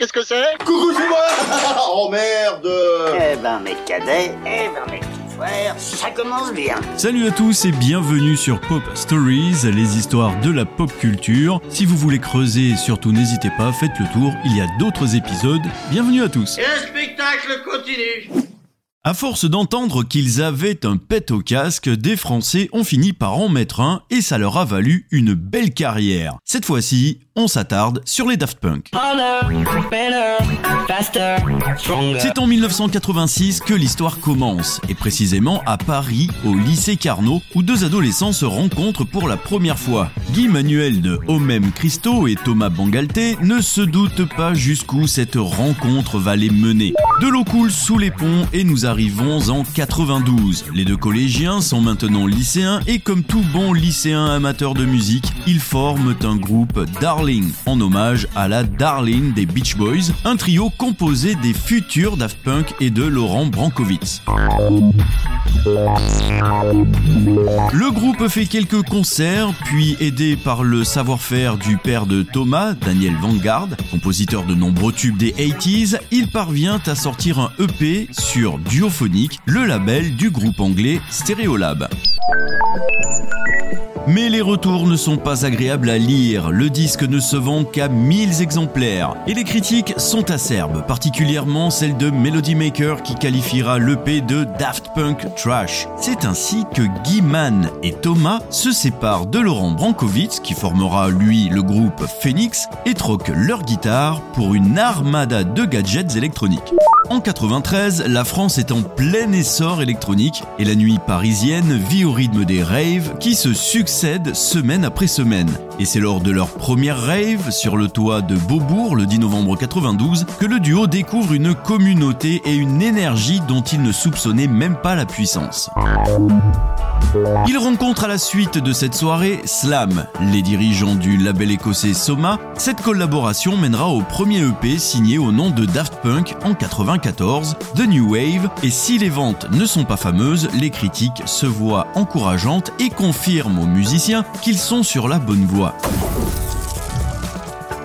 qu'est-ce que c'est Coucou, c'est moi Oh merde Eh ben mes cadets, eh ben mes petits frères, ça commence bien. Salut à tous et bienvenue sur Pop Stories, les histoires de la pop culture. Si vous voulez creuser, surtout n'hésitez pas, faites le tour, il y a d'autres épisodes. Bienvenue à tous. Et le spectacle continue. À force d'entendre qu'ils avaient un pet au casque, des Français ont fini par en mettre un et ça leur a valu une belle carrière. Cette fois-ci, on s'attarde sur les Daft Punk. C'est en 1986 que l'histoire commence, et précisément à Paris, au lycée Carnot, où deux adolescents se rencontrent pour la première fois. Guy Manuel de Homem Christo et Thomas Bangalté ne se doutent pas jusqu'où cette rencontre va les mener. De l'eau coule sous les ponts et nous arrivons en 92. Les deux collégiens sont maintenant lycéens et comme tout bon lycéen amateur de musique, ils forment un groupe En hommage à la Darling des Beach Boys, un trio composé des futurs Daft Punk et de Laurent Brankovitz. Le groupe fait quelques concerts, puis aidé par le savoir-faire du père de Thomas, Daniel Vanguard, compositeur de nombreux tubes des 80s, il parvient à sortir un EP sur Duophonic, le label du groupe anglais Stereolab. Mais les retours ne sont pas agréables à lire, le disque ne se vend qu'à 1000 exemplaires, et les critiques sont acerbes, particulièrement celle de Melody Maker qui qualifiera l'EP de Daft Punk Trash. C'est ainsi que Guy Mann et Thomas se séparent de Laurent Brankovitz, qui formera lui le groupe Phoenix, et troquent leur guitare pour une armada de gadgets électroniques. En 93, la France est en plein essor électronique et la nuit parisienne vit au rythme des raves qui se succèdent semaine après semaine. Et c'est lors de leur première rave sur le toit de Beaubourg le 10 novembre 92 que le duo découvre une communauté et une énergie dont ils ne soupçonnaient même pas la puissance. Ils rencontrent à la suite de cette soirée Slam, les dirigeants du label écossais Soma. Cette collaboration mènera au premier EP signé au nom de Daft Punk en 94, The New Wave, et si les ventes ne sont pas fameuses, les critiques se voient encourageantes et confirment aux musiciens qu'ils sont sur la bonne voie.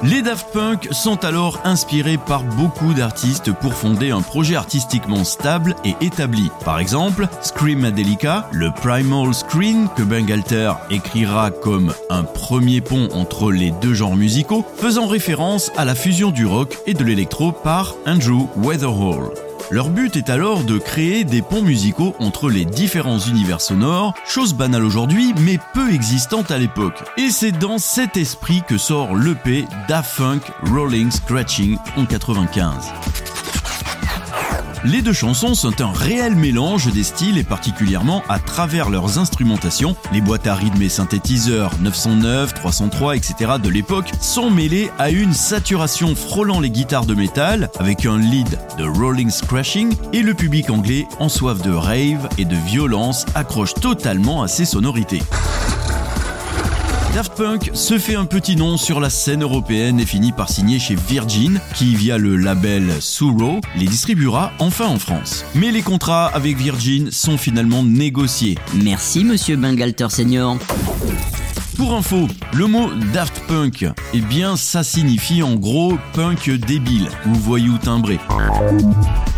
Les Daft Punk sont alors inspirés par beaucoup d'artistes pour fonder un projet artistiquement stable et établi. Par exemple, Screamadelica, le Primal Screen que Bangalter écrira comme un premier pont entre les deux genres musicaux, faisant référence à la fusion du rock et de l'électro par Andrew Weatherall. Leur but est alors de créer des ponts musicaux entre les différents univers sonores, chose banale aujourd'hui mais peu existante à l'époque. Et c'est dans cet esprit que sort l'EP Daft Funk Rolling Scratching en 95. Les deux chansons sont un réel mélange des styles et particulièrement à travers leurs instrumentations. Les boîtes à rythme et synthétiseurs 909, 303, etc. de l'époque sont mêlées à une saturation frôlant les guitares de métal avec un lead de rolling scratching et le public anglais en soif de rave et de violence accroche totalement à ces sonorités. Daft Punk se fait un petit nom sur la scène européenne et finit par signer chez Virgin, qui via le label Suro les distribuera enfin en France. Mais les contrats avec Virgin sont finalement négociés. Merci monsieur Bangalter Senior. Pour info, le mot Daft Punk, eh bien ça signifie en gros punk débile ou voyou timbré.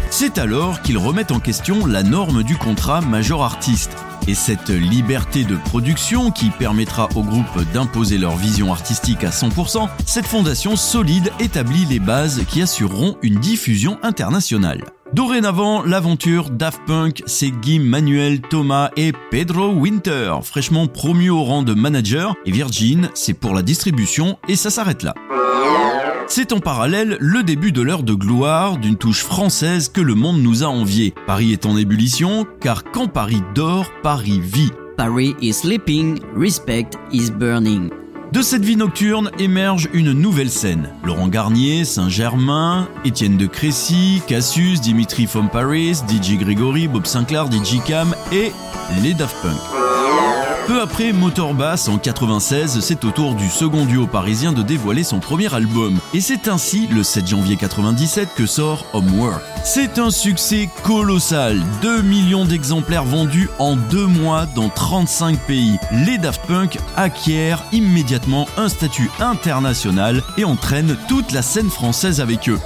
C'est alors qu'ils remettent en question la norme du contrat major artiste. Et cette liberté de production qui permettra au groupe d'imposer leur vision artistique à 100%, cette fondation solide établit les bases qui assureront une diffusion internationale. Dorénavant, l'aventure Daft Punk, c'est Guy Manuel Thomas et Pedro Winter, fraîchement promus au rang de manager, et Virgin, c'est pour la distribution, et ça s'arrête là. C'est en parallèle le début de l'heure de gloire d'une touche française que le monde nous a envié. Paris est en ébullition, car quand Paris dort, Paris vit. Paris is sleeping, respect is burning. De cette vie nocturne émerge une nouvelle scène. Laurent Garnier, Saint-Germain, Étienne de Crécy, Cassius, Dimitri from Paris, DJ Grégory, Bob Sinclair, DJ Cam et les Daft Punk. Peu après Motorbass en 96, c'est au tour du second duo parisien de dévoiler son premier album. Et c'est ainsi, le 7 janvier 97, que sort Homework. C'est un succès colossal, 2 millions d'exemplaires vendus en deux mois dans 35 pays. Les Daft Punk acquièrent immédiatement un statut international et entraînent toute la scène française avec eux.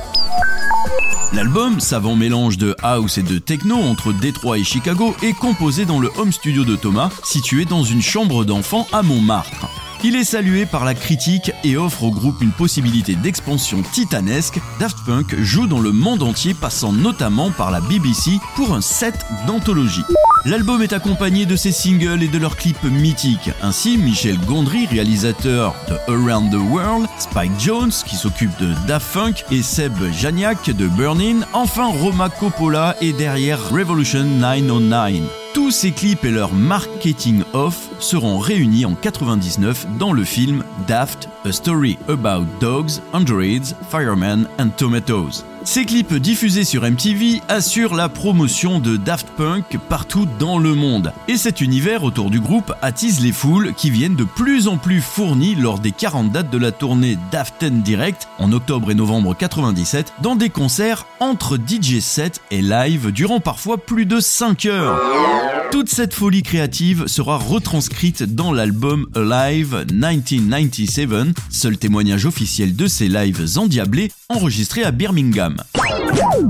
L'album, savant mélange de house et de techno entre Détroit et Chicago, est composé dans le home studio de Thomas, situé dans une chambre d'enfant à Montmartre. Il est salué par la critique et offre au groupe une possibilité d'expansion titanesque. Daft Punk joue dans le monde entier, passant notamment par la BBC pour un set d'anthologie. L'album est accompagné de ses singles et de leurs clips mythiques. Ainsi, Michel Gondry, réalisateur de Around the World, Spike Jones, qui s'occupe de Daft Punk, et Seb Janiak de Burning, enfin Roma Coppola est derrière Revolution 909. Tous ces clips et leur marketing off seront réunis en 99 dans le film Daft, A Story About Dogs, Androids, Firemen and Tomatoes. Ces clips diffusés sur MTV assurent la promotion de Daft Punk partout dans le monde. Et cet univers autour du groupe attise les foules qui viennent de plus en plus fournies lors des 40 dates de la tournée Daft 10 Direct en octobre et novembre 97 dans des concerts entre DJ set et live durant parfois plus de 5 heures. Toute cette folie créative sera retranscrite dans l'album Alive 1997, seul témoignage officiel de ces lives endiablés enregistrés à Birmingham.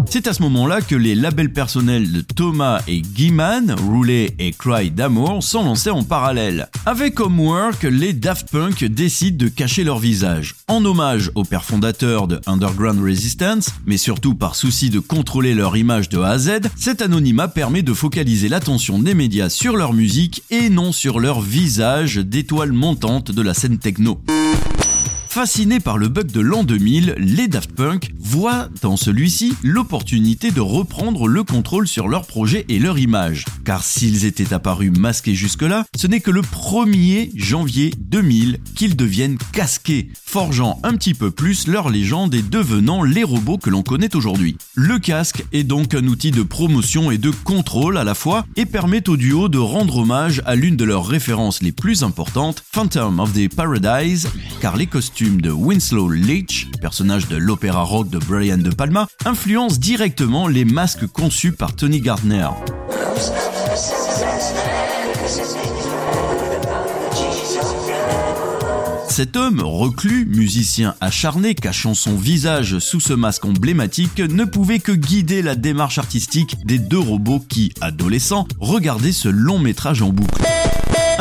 C'est à ce moment-là que les labels personnels de Thomas et Guiman, Roulet et Cry d'amour, sont lancés en parallèle. Avec Homework, les Daft Punk décident de cacher leur visage. En hommage au père fondateur de Underground Resistance, mais surtout par souci de contrôler leur image de A à Z, cet anonymat permet de focaliser l'attention des médias sur leur musique et non sur leur visage d'étoiles montantes de la scène techno. Fascinés par le bug de l'an 2000, les Daft Punk voient dans celui-ci l'opportunité de reprendre le contrôle sur leur projet et leur image. Car s'ils étaient apparus masqués jusque-là, ce n'est que le 1er janvier 2000 qu'ils deviennent casqués, forgeant un petit peu plus leur légende et devenant les robots que l'on connaît aujourd'hui. Le casque est donc un outil de promotion et de contrôle à la fois et permet au duo de rendre hommage à l'une de leurs références les plus importantes, Phantom of the Paradise, car les costumes de Winslow Leach, personnage de l'opéra rock de Brian De Palma, influence directement les masques conçus par Tony Gardner. Cet homme, reclus, musicien acharné, cachant son visage sous ce masque emblématique, ne pouvait que guider la démarche artistique des deux robots qui, adolescents, regardaient ce long métrage en boucle.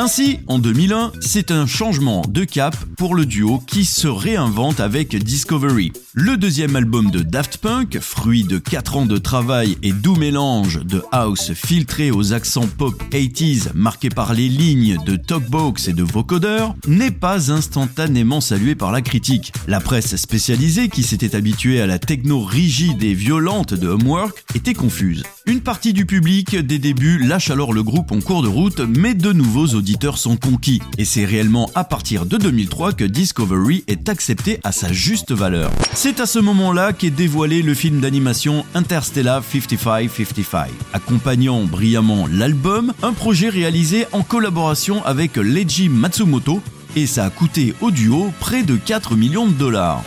Ainsi, en 2001, c'est un changement de cap pour le duo qui se réinvente avec Discovery. Le deuxième album de Daft Punk, fruit de 4 ans de travail et doux mélange de house filtré aux accents pop 80s marqués par les lignes de talkbox et de vocodeur, n'est pas instantanément salué par la critique. La presse spécialisée qui s'était habituée à la techno rigide et violente de Homework était confuse. Une partie du public des débuts lâche alors le groupe en cours de route, mais de nouveaux auditeurs sont conquis. Et c'est réellement à partir de 2003 que Discovery est accepté à sa juste valeur. C'est à ce moment-là qu'est dévoilé le film d'animation Interstellar 5555, accompagnant brillamment l'album, un projet réalisé en collaboration avec Leiji Matsumoto, et ça a coûté au duo près de 4 millions de dollars.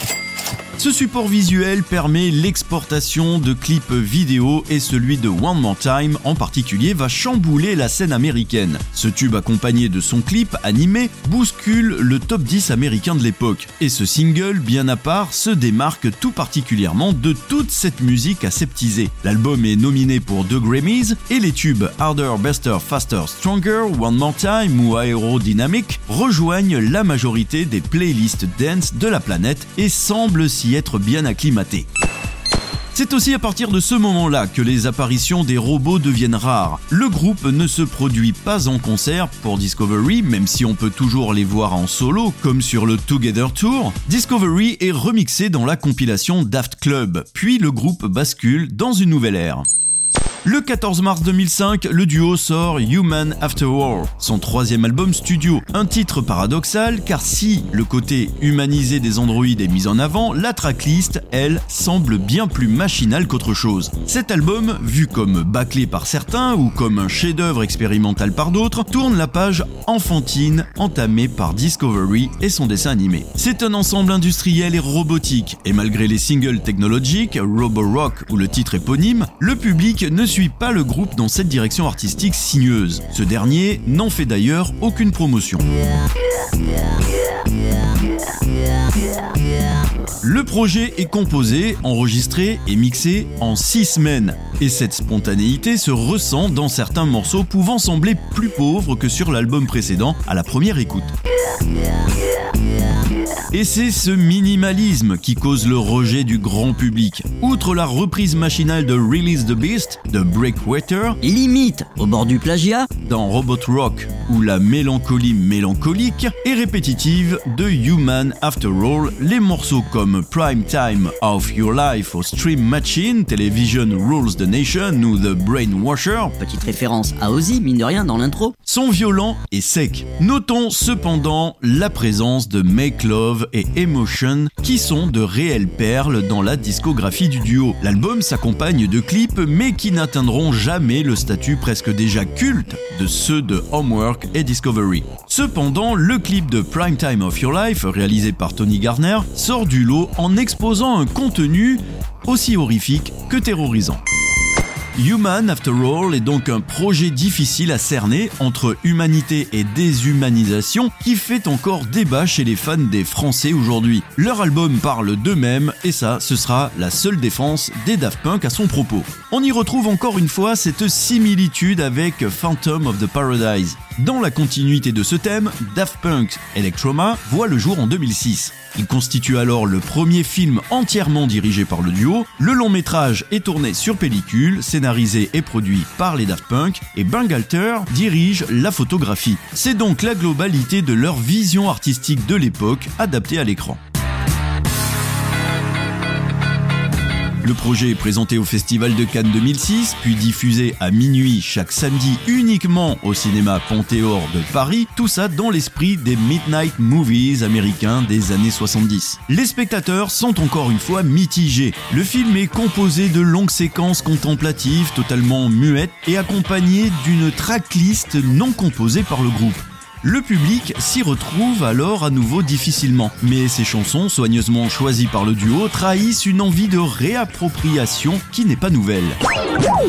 Ce support visuel permet l'exportation de clips vidéo et celui de One More Time en particulier va chambouler la scène américaine. Ce tube accompagné de son clip animé bouscule le top 10 américain de l'époque. Et ce single, bien à part, se démarque tout particulièrement de toute cette musique aseptisée. L'album est nominé pour deux Grammys et les tubes Harder, Bester, Faster, Stronger, One More Time ou Aerodynamic rejoignent la majorité des playlists dance de la planète et semblent s'y être bien acclimaté. C'est aussi à partir de ce moment-là que les apparitions des robots deviennent rares. Le groupe ne se produit pas en concert pour Discovery, même si on peut toujours les voir en solo, comme sur le Together Tour. Discovery est remixé dans la compilation Daft Club, puis le groupe bascule dans une nouvelle ère. Le 14 mars 2005, le duo sort Human After All, son troisième album studio. Un titre paradoxal car si le côté humanisé des androïdes est mis en avant, la tracklist, elle, semble bien plus machinale qu'autre chose. Cet album, vu comme bâclé par certains ou comme un chef-d'œuvre expérimental par d'autres, tourne la page enfantine entamée par Discovery et son dessin animé. C'est un ensemble industriel et robotique, et malgré les singles technologiques, Rock ou le titre éponyme, le public ne suit pas le groupe dans cette direction artistique sinueuse. Ce dernier n'en fait d'ailleurs aucune promotion. Le projet est composé, enregistré et mixé en 6 semaines. Et cette spontanéité se ressent dans certains morceaux pouvant sembler plus pauvres que sur l'album précédent à la première écoute. Et c'est ce minimalisme qui cause le rejet du grand public. Outre la reprise machinale de Release the Beast de Breakwater, Limite au bord du plagiat, dans Robot Rock, où la mélancolie mélancolique est répétitive de Human After All, les morceaux comme Prime Time of Your Life au Stream Machine, Television Rules the Nation ou The Brainwasher petite référence à Ozzy, mine de rien, dans l'intro. sont violents et secs. Notons cependant la présence de Make Love et Emotion qui sont de réelles perles dans la discographie du duo. L'album s'accompagne de clips mais qui n'atteindront jamais le statut presque déjà culte de ceux de Homework et Discovery. Cependant, le clip de Prime Time of Your Life, réalisé par Tony Garner, sort du lot en exposant un contenu aussi horrifique que terrorisant. Human, after all, est donc un projet difficile à cerner entre humanité et déshumanisation qui fait encore débat chez les fans des Français aujourd'hui. Leur album parle d'eux-mêmes et ça, ce sera la seule défense des Daft Punk à son propos. On y retrouve encore une fois cette similitude avec Phantom of the Paradise. Dans la continuité de ce thème, Daft Punk Electroma voit le jour en 2006. Il constitue alors le premier film entièrement dirigé par le duo. Le long métrage est tourné sur pellicule, scénarisé et produit par les Daft Punk, et Bangalter dirige la photographie. C'est donc la globalité de leur vision artistique de l'époque adaptée à l'écran. Le projet est présenté au Festival de Cannes 2006, puis diffusé à minuit chaque samedi uniquement au cinéma Panthéor de Paris, tout ça dans l'esprit des Midnight Movies américains des années 70. Les spectateurs sont encore une fois mitigés. Le film est composé de longues séquences contemplatives totalement muettes et accompagnées d'une tracklist non composée par le groupe. Le public s'y retrouve alors à nouveau difficilement, mais ces chansons, soigneusement choisies par le duo, trahissent une envie de réappropriation qui n'est pas nouvelle.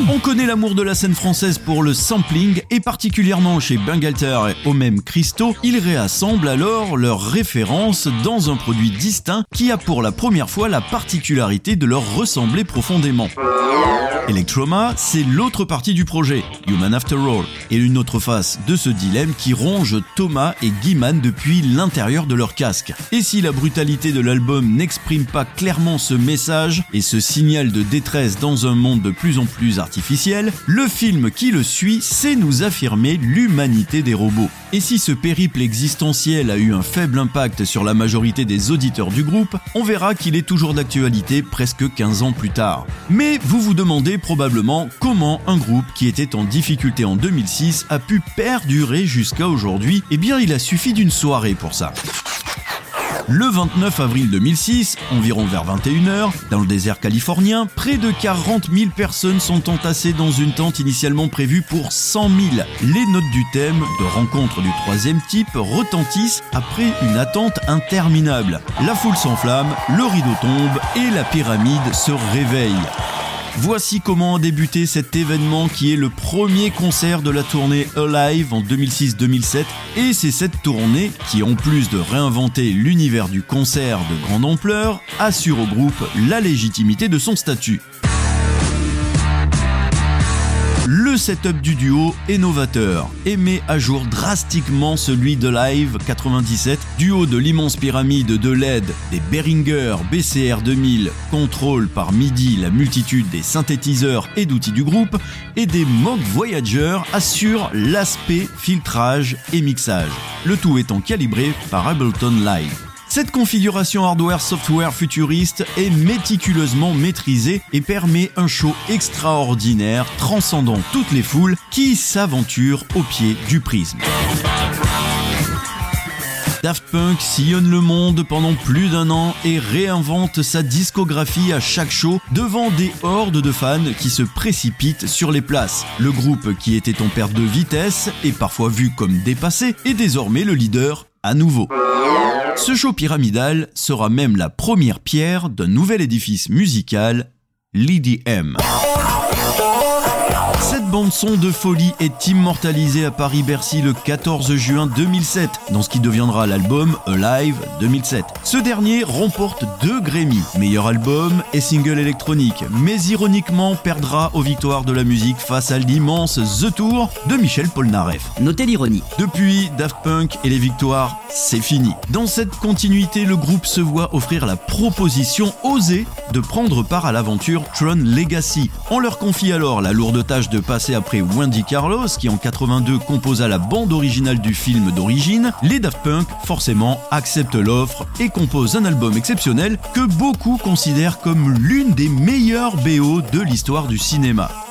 On connaît l'amour de la scène française pour le sampling, et particulièrement chez Bangalter et au même Christo, ils réassemblent alors leurs références dans un produit distinct qui a pour la première fois la particularité de leur ressembler profondément. Electroma, c'est l'autre partie du projet, Human After All, et une autre face de ce dilemme qui ronge Thomas et Guiman depuis l'intérieur de leur casque. Et si la brutalité de l'album n'exprime pas clairement ce message et ce signal de détresse dans un monde de plus en plus artificiel, le film qui le suit sait nous affirmer l'humanité des robots. Et si ce périple existentiel a eu un faible impact sur la majorité des auditeurs du groupe, on verra qu'il est toujours d'actualité presque 15 ans plus tard. Mais vous vous demandez probablement comment un groupe qui était en difficulté en 2006 a pu perdurer jusqu'à aujourd'hui. Eh bien, il a suffi d'une soirée pour ça. Le 29 avril 2006, environ vers 21h, dans le désert californien, près de 40 000 personnes sont entassées dans une tente initialement prévue pour 100 000. Les notes du thème de rencontre du troisième type retentissent après une attente interminable. La foule s'enflamme, le rideau tombe et la pyramide se réveille. Voici comment a débuté cet événement qui est le premier concert de la tournée Alive en 2006-2007 et c'est cette tournée qui en plus de réinventer l'univers du concert de grande ampleur assure au groupe la légitimité de son statut. Le setup du duo est novateur et met à jour drastiquement celui de Live 97, duo de l'immense pyramide de LED, des Behringer BCR 2000 contrôle par MIDI la multitude des synthétiseurs et d'outils du groupe et des Moog Voyager assure l'aspect filtrage et mixage, le tout étant calibré par Ableton Live. Cette configuration hardware-software futuriste est méticuleusement maîtrisée et permet un show extraordinaire transcendant toutes les foules qui s'aventurent au pied du prisme. Daft Punk sillonne le monde pendant plus d'un an et réinvente sa discographie à chaque show devant des hordes de fans qui se précipitent sur les places. Le groupe qui était en perte de vitesse et parfois vu comme dépassé est désormais le leader à nouveau. Ce show pyramidal sera même la première pierre d'un nouvel édifice musical, l'EDM. Cette bande-son de folie est immortalisée à Paris-Bercy le 14 juin 2007, dans ce qui deviendra l'album Alive 2007. Ce dernier remporte deux Grammy, meilleur album et single électronique, mais ironiquement perdra aux victoires de la musique face à l'immense The Tour de Michel Polnareff. Notez l'ironie. Depuis, Daft Punk et les victoires, c'est fini. Dans cette continuité, le groupe se voit offrir la proposition osée de prendre part à l'aventure Tron Legacy. On leur confie alors la lourde tâche de passer après Wendy Carlos, qui en 82 composa la bande originale du film d'origine. Les Daft Punk, forcément, acceptent l'offre et composent un album exceptionnel que beaucoup considèrent comme l'une des meilleures BO de l'histoire du cinéma.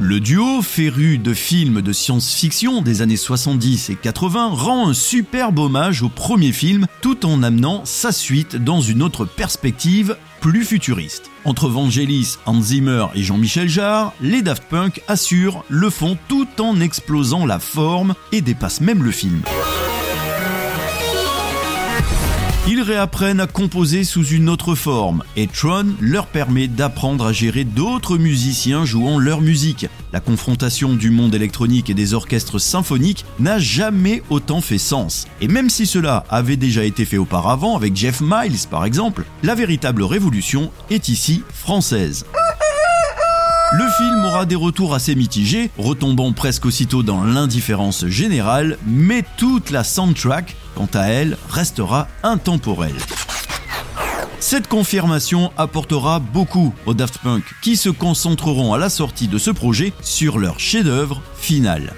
Le duo, féru de films de science-fiction des années 70 et 80, rend un superbe hommage au premier film tout en amenant sa suite dans une autre perspective plus futuriste. Entre Vangelis, Hans Zimmer et Jean-Michel Jarre, les Daft Punk assurent le fond tout en explosant la forme et dépassent même le film. Ils réapprennent à composer sous une autre forme et Tron leur permet d'apprendre à gérer d'autres musiciens jouant leur musique. La confrontation du monde électronique et des orchestres symphoniques n'a jamais autant fait sens. Et même si cela avait déjà été fait auparavant avec Jeff Miles par exemple, la véritable révolution est ici française. Le film aura des retours assez mitigés, retombant presque aussitôt dans l'indifférence générale, mais toute la soundtrack, quant à elle, restera intemporelle. Cette confirmation apportera beaucoup aux Daft Punk, qui se concentreront à la sortie de ce projet sur leur chef-d'œuvre final.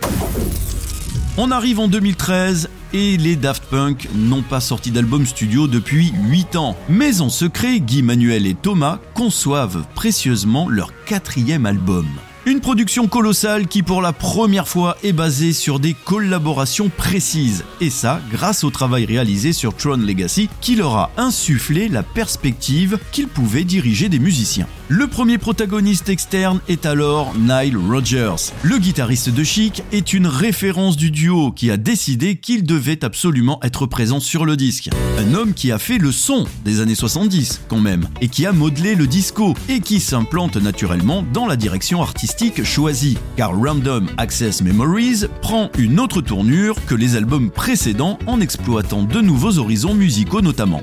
On arrive en 2013 et les Daft Punk n'ont pas sorti d'album studio depuis 8 ans. Mais en secret, Guy Manuel et Thomas conçoivent précieusement leur quatrième album. Une production colossale qui pour la première fois est basée sur des collaborations précises. Et ça grâce au travail réalisé sur Tron Legacy qui leur a insufflé la perspective qu'ils pouvaient diriger des musiciens. Le premier protagoniste externe est alors Nile Rodgers. Le guitariste de Chic est une référence du duo qui a décidé qu'il devait absolument être présent sur le disque. Un homme qui a fait le son des années 70 quand même et qui a modelé le disco et qui s'implante naturellement dans la direction artistique choisi, car Random Access Memories prend une autre tournure que les albums précédents en exploitant de nouveaux horizons musicaux notamment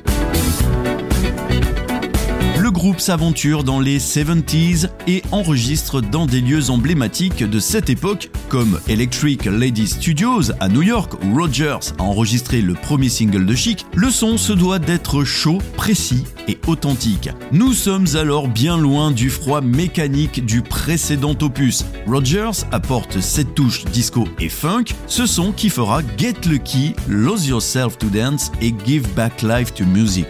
groupe s'aventure dans les 70s et enregistre dans des lieux emblématiques de cette époque comme Electric Lady Studios à New York où Rogers a enregistré le premier single de Chic. Le son se doit d'être chaud, précis et authentique. Nous sommes alors bien loin du froid mécanique du précédent opus. Rogers apporte cette touche disco et funk, ce son qui fera Get Lucky, Lose Yourself to Dance et Give Back Life to Music.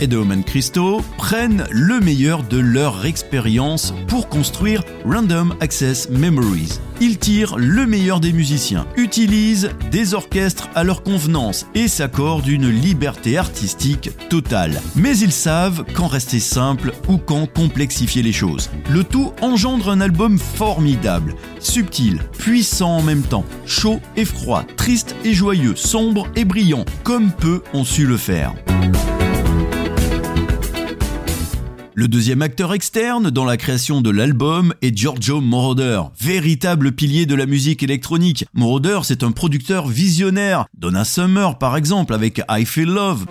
Et de Oman Christo prennent le meilleur de leur expérience pour construire Random Access Memories. Ils tirent le meilleur des musiciens, utilisent des orchestres à leur convenance et s'accordent une liberté artistique totale. Mais ils savent quand rester simple ou quand complexifier les choses. Le tout engendre un album formidable, subtil, puissant en même temps, chaud et froid, triste et joyeux, sombre et brillant, comme peu ont su le faire. Le deuxième acteur externe dans la création de l'album est Giorgio Moroder, véritable pilier de la musique électronique. Moroder, c'est un producteur visionnaire. Donna Summer, par exemple, avec I Feel Love.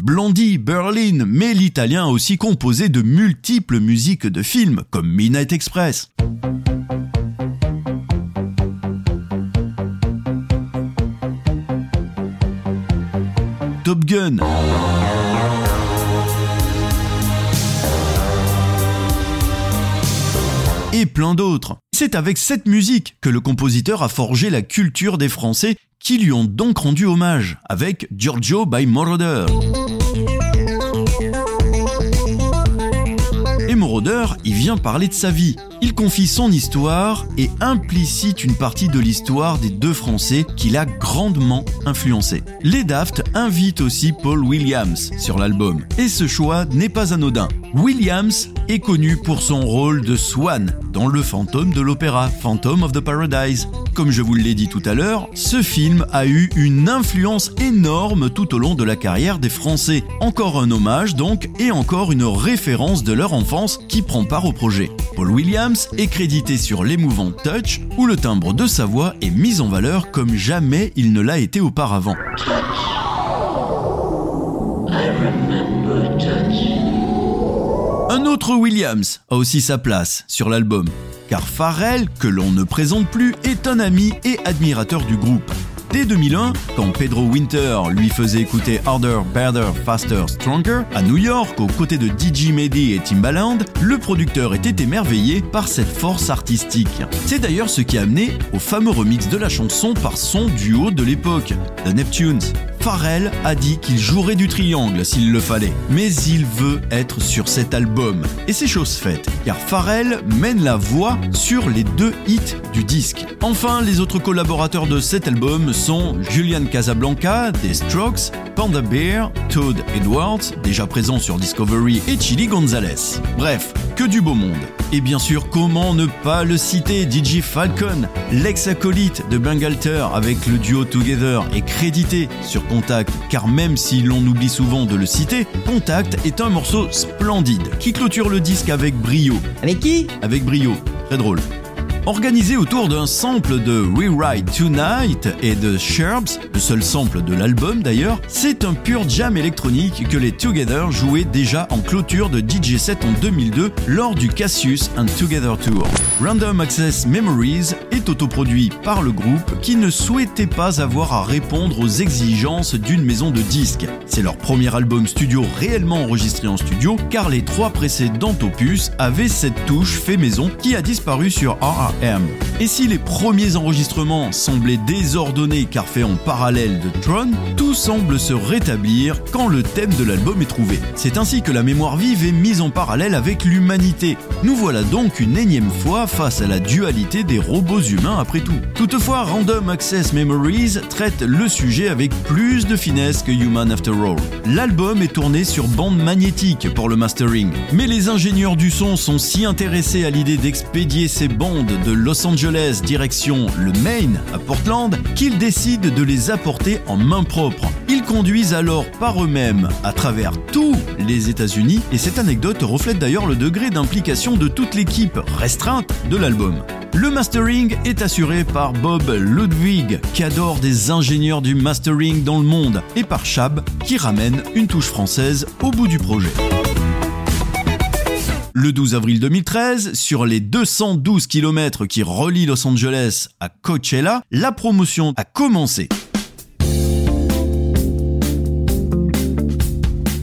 Blondie, Berlin, mais l'italien a aussi composé de multiples musiques de films, comme Midnight Express. Et plein d'autres. C'est avec cette musique que le compositeur a forgé la culture des Français qui lui ont donc rendu hommage avec Giorgio by Moroder. Il vient parler de sa vie. Il confie son histoire et implicite une partie de l'histoire des deux Français qu'il a grandement influencé. Les Daft invitent aussi Paul Williams sur l'album. Et ce choix n'est pas anodin. Williams est connu pour son rôle de Swan dans Le fantôme de l'opéra, Phantom of the Paradise. Comme je vous l'ai dit tout à l'heure, ce film a eu une influence énorme tout au long de la carrière des Français. Encore un hommage donc et encore une référence de leur enfance qui prend part au projet. Paul Williams est crédité sur l'émouvant Touch où le timbre de sa voix est mis en valeur comme jamais il ne l'a été auparavant. Un autre Williams a aussi sa place sur l'album, car Pharrell, que l'on ne présente plus, est un ami et admirateur du groupe. Dès 2001, quand Pedro Winter lui faisait écouter Harder, Better, Faster, Stronger à New York aux côtés de DJ Mehdi et Timbaland, le producteur était émerveillé par cette force artistique. C'est d'ailleurs ce qui a amené au fameux remix de la chanson par son duo de l'époque, The Neptunes. Pharrell a dit qu'il jouerait du triangle s'il le fallait, mais il veut être sur cet album. Et c'est chose faite, car Pharrell mène la voix sur les deux hits du disque. Enfin, les autres collaborateurs de cet album sont Julian Casablanca des Strokes, Panda Bear, Todd Edwards, déjà présent sur Discovery, et Chili Gonzalez. Bref, que du beau monde. Et bien sûr, comment ne pas le citer, DJ Falcon, l'ex-acolyte de Bangalter avec le duo Together est crédité sur Contact, car même si l'on oublie souvent de le citer, Contact est un morceau splendide qui clôture le disque avec brio. Avec qui? Avec brio, très drôle. Organisé autour d'un sample de Rewrite Tonight et de Sherbs, le seul sample de l'album d'ailleurs, c'est un pur jam électronique que les Together jouaient déjà en clôture de DJ set en 2002 lors du Cassius and Together Tour. Random Access Memories est autoproduit par le groupe qui ne souhaitait pas avoir à répondre aux exigences d'une maison de disques. C'est leur premier album studio réellement enregistré en studio car les trois précédents opus avaient cette touche fait maison qui a disparu sur Et si les premiers enregistrements semblaient désordonnés car faits en parallèle de Tron, tout semble se rétablir quand le thème de l'album est trouvé. C'est ainsi que la mémoire vive est mise en parallèle avec l'humanité. Nous voilà donc une énième fois face à la dualité des robots humains après tout. Toutefois, Random Access Memories traite le sujet avec plus de finesse que Human After All. L'album est tourné sur bande magnétique pour le mastering, mais les ingénieurs du son sont si intéressés à l'idée d'expédier ces bandes Los Angeles direction le Maine à Portland qu'ils décident de les apporter en main propre. Ils conduisent alors par eux-mêmes à travers tous les États-Unis et cette anecdote reflète d'ailleurs le degré d'implication de toute l'équipe restreinte de l'album. Le mastering est assuré par Bob Ludwig, qui adore des ingénieurs du mastering dans le monde, et par Chab, qui ramène une touche française au bout du projet. Le 12 avril 2013, sur les 212 km qui relient Los Angeles à Coachella, la promotion a commencé.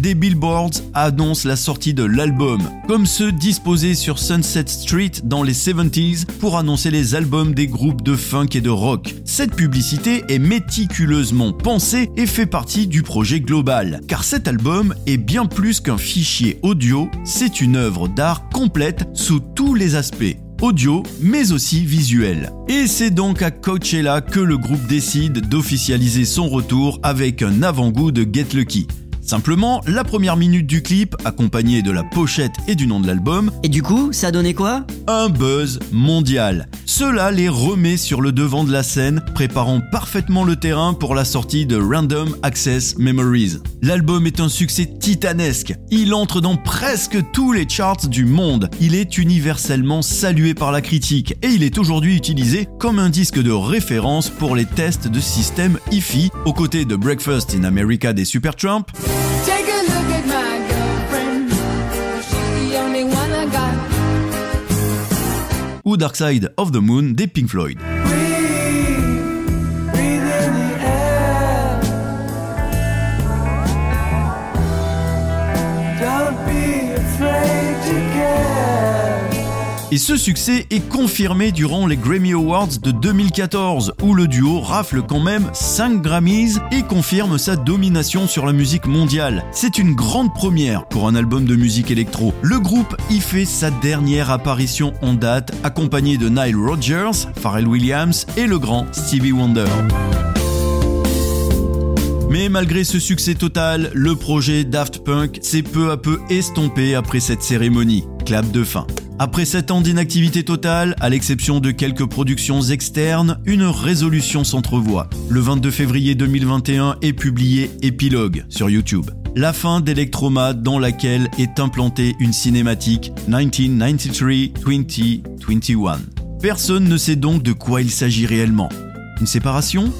Des billboards annoncent la sortie de l'album, comme ceux disposés sur Sunset Street dans les 70s pour annoncer les albums des groupes de funk et de rock. Cette publicité est méticuleusement pensée et fait partie du projet global, car cet album est bien plus qu'un fichier audio, c'est une œuvre d'art complète sous tous les aspects audio mais aussi visuel. Et c'est donc à Coachella que le groupe décide d'officialiser son retour avec un avant-goût de Get Lucky. Simplement, la première minute du clip, accompagnée de la pochette et du nom de l'album, Et du coup, ça donnait quoi? un buzz mondial. Cela les remet sur le devant de la scène, préparant parfaitement le terrain pour la sortie de Random Access Memories. L'album est un succès titanesque. Il entre dans presque tous les charts du monde. Il est universellement salué par la critique et il est aujourd'hui utilisé comme un disque de référence pour les tests de système hi-fi aux côtés de Breakfast in America des Supertramp, ou Dark Side of the Moon des Pink Floyd. Et ce succès est confirmé durant les Grammy Awards de 2014, où le duo rafle quand même 5 Grammys et confirme sa domination sur la musique mondiale. C'est une grande première pour un album de musique électro. Le groupe y fait sa dernière apparition en date, accompagné de Nile Rodgers, Pharrell Williams et le grand Stevie Wonder. Mais malgré ce succès total, le projet Daft Punk s'est peu à peu estompé après cette cérémonie. Clap de fin. Après 7 ans d'inactivité totale, à l'exception de quelques productions externes, une résolution s'entrevoit. Le 22 février 2021 est publié Epilogue sur YouTube. La fin d'Electroma dans laquelle est implantée une cinématique 1993-2021. Personne ne sait donc de quoi il s'agit réellement. Une séparation?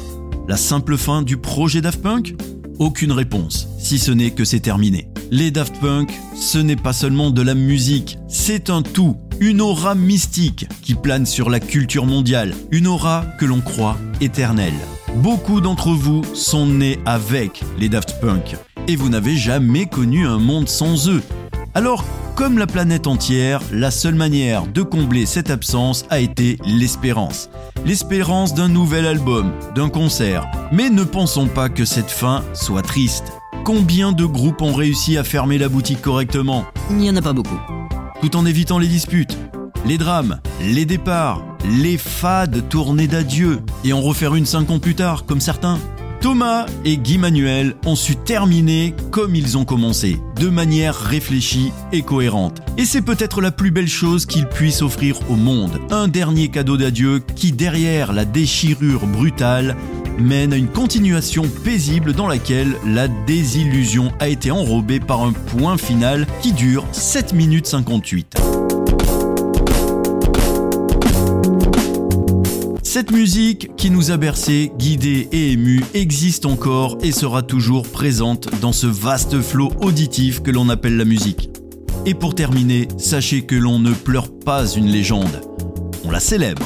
La simple fin du projet Daft Punk? Aucune réponse, si ce n'est que c'est terminé. Les Daft Punk, ce n'est pas seulement de la musique, c'est un tout, une aura mystique qui plane sur la culture mondiale, une aura que l'on croit éternelle. Beaucoup d'entre vous sont nés avec les Daft Punk et vous n'avez jamais connu un monde sans eux. Alors, comme la planète entière, la seule manière de combler cette absence a été l'espérance. L'espérance d'un nouvel album, d'un concert. Mais ne pensons pas que cette fin soit triste. Combien de groupes ont réussi à fermer la boutique correctement Il n'y en a pas beaucoup. tout en évitant les disputes, les drames, les départs, les fades tournées d'adieu et en refaire une cinq ans plus tard, comme certains. Thomas et Guy Manuel ont su terminer comme ils ont commencé, de manière réfléchie et cohérente. Et c'est peut-être la plus belle chose qu'ils puissent offrir au monde. Un dernier cadeau d'adieu qui, derrière la déchirure brutale, mène à une continuation paisible dans laquelle la désillusion a été enrobée par un point final qui dure 7 minutes 58. Cette musique qui nous a bercés, guidés et émus existe encore et sera toujours présente dans ce vaste flot auditif que l'on appelle la musique. Et pour terminer, sachez que l'on ne pleure pas une légende, on la célèbre.